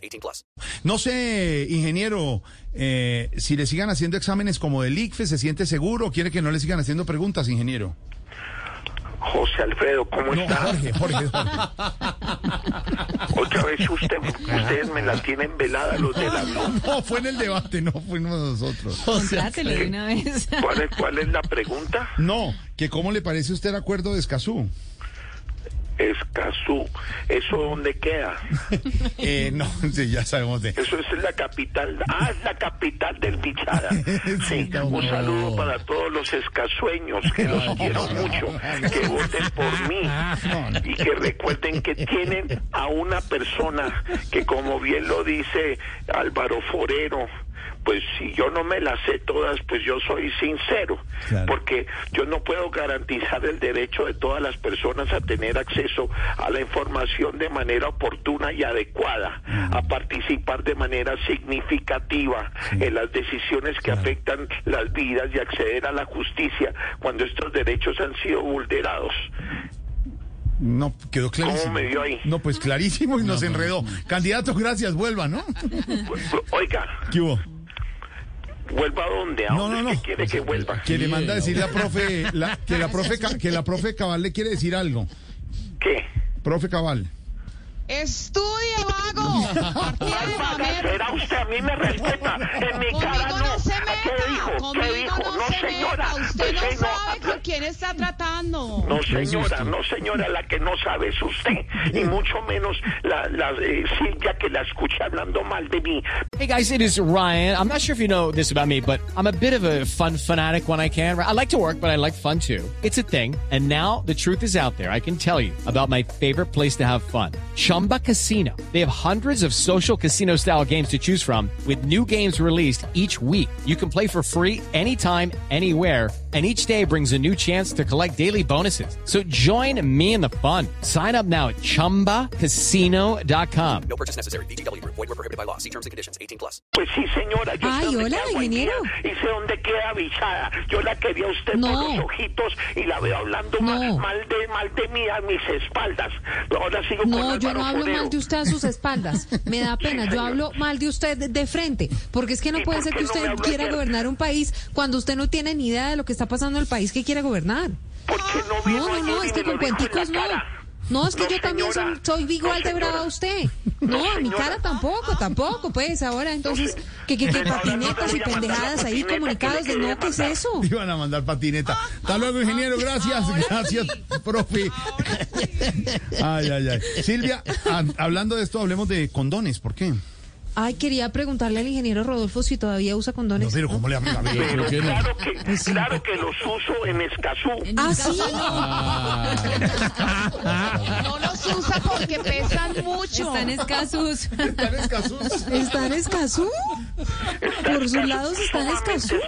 18 plus. No sé, ingeniero, eh, si le sigan haciendo exámenes como del ICFE, ¿se siente seguro o quiere que no le sigan haciendo preguntas, ingeniero? José Alfredo, ¿cómo No, está? Jorge, Jorge, Jorge. Otra vez usted, ustedes me la tienen velada los de la Blue. No, fue en el debate, no fuimos nosotros. Contrátelo de una vez. ¿Cuál es, ¿Cuál es la pregunta? No, que cómo le parece a usted el acuerdo de Escazú. Escazú. ¿Eso dónde queda? Eh, no, sí, ya sabemos de... Eso es la capital. Ah, es la capital del Bichara. Sí, un saludo para todos los escazueños, que los quiero mucho, que voten por mí y que recuerden que tienen a una persona que, como bien lo dice Álvaro Forero, pues si yo no me las sé todas, pues yo soy sincero, Claro. porque yo no puedo garantizar el derecho de todas las personas a tener acceso a la información de manera oportuna y adecuada, a participar de manera significativa en las decisiones que afectan las vidas y acceder a la justicia cuando estos derechos han sido vulnerados. No, quedó clarísimo. ¿Cómo me vio ahí? No, pues clarísimo y nos enredó. Candidato, gracias, vuelva, ¿no? Oiga, ¿Qué hubo? ¿Vuelva a dónde? ¿A No, dónde no, no. que quiere que vuelva? Que le manda a decir la profe, la- que la profe, que la profe Cabal le quiere decir algo. ¿Qué? Profe Cabal. Estudie, vago. Será usted, a mí me quién está tratando. No, señora, no, señora, la que no sabe es usted, y mucho menos la, la eh, Silvia que la escucha hablando mal de mí. Hey guys, it is Ryan. I'm not sure if you know this about me, but I'm a bit of a fun fanatic when I can. I like to work, but I like fun too. It's a thing. And now the truth is out there. I can tell you about my favorite place to have fun. Chumba Casino. They have hundreds of social casino style games to choose from with new games released each week. You can play for free anytime, anywhere. And each day brings a new chance to collect daily bonuses. So join me in the fun. Sign up now at chumbacasino.com. No purchase necessary. BGW. Void were prohibited by law. See terms and conditions. 18 plus. Pues sí, señora, yo Ay, hola, queda Guainía ingeniero. y sé dónde queda Bichada. Yo la quería a usted por No. los ojitos y la veo hablando No. mal, mal de mal de mí a mis espaldas. Ahora sigo con No, yo No hablo mal de usted a sus espaldas. Me da pena. Yo hablo mal de usted de- de frente. Porque es que no ¿Y puede ser que usted quiera gobernar un país cuando usted no tiene ni idea de lo que está pasando en el país que quiere gobernar. ¿Por qué no No, no, es que con cuenticos no. cara? No, es que No, yo también soy, soy igual No, de brava a usted. No, No, a mi cara tampoco, tampoco, pues ahora entonces, que, que, que patinetas y pendejadas ahí comunicados de no, ¿qué es eso? Iban a mandar patineta. Hasta luego, ingeniero. Gracias, gracias, profe. Ay, ay, ay. Silvia, a- hablando de esto, hablemos de condones. ¿Por qué? Ay, quería preguntarle al ingeniero Rodolfo si todavía usa condones. pero ¿cómo le habla? Pero claro que, claro que los uso en Escazú. ¿Ah, sí? No los usa porque pesan mucho. Están escasos. ¿Están escasos? ¿Están escasos? Por sus lados están escasos.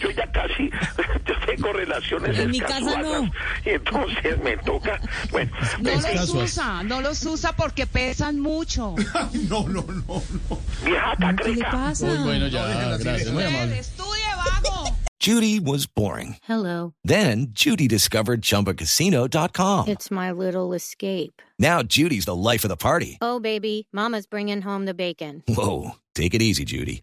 Yo ya casi yo tengo relaciones En mi casa no. Y entonces me toca, bueno, No pues, los usa, no los usa porque pesan mucho. No, no, no, ¿Qué le cacreca. pasa? Bueno, ya, gracias. Muy amable. Estudie, vago. Judy was boring. Hello. Then Judy discovered ChumbaCasino.com. It's my little escape. Now Judy's the life of the party. Oh, baby, Mama's bringing home the bacon. Whoa, take it easy, Judy.